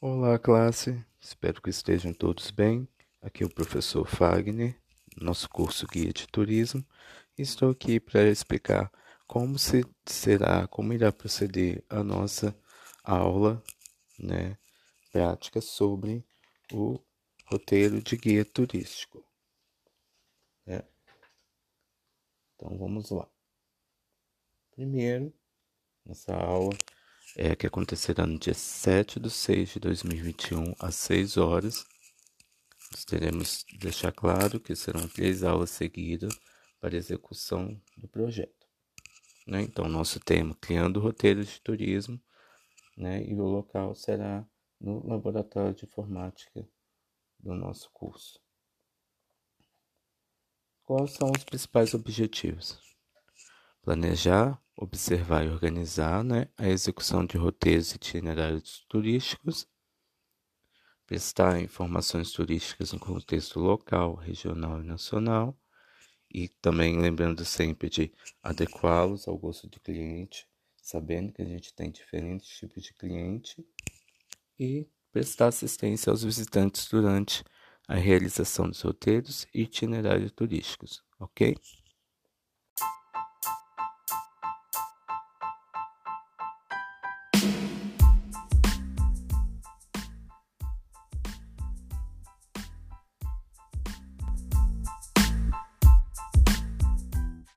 Olá, classe. Espero que estejam todos bem. Aqui é o professor Fagner, nosso curso Guia de Turismo. Estou aqui para explicar como se será, como irá proceder a nossa aula, né, prática sobre o roteiro de guia turístico. Né? Então vamos lá. Primeiro, nossa aula é, que acontecerá no dia 7 de 6 de 2021, às 6 horas. Nós teremos de deixar claro que serão três aulas seguidas para execução do projeto. Né? Então, nosso tema, criando roteiros de turismo, né? e o local será no laboratório de informática do nosso curso. Quais são os principais objetivos? Planejar, observar e organizar né, a execução de roteiros e itinerários turísticos, prestar informações turísticas no contexto local, regional e nacional, e também lembrando sempre de adequá-los ao gosto do cliente, sabendo que a gente tem diferentes tipos de cliente, e prestar assistência aos visitantes durante a realização dos roteiros e itinerários turísticos, ok?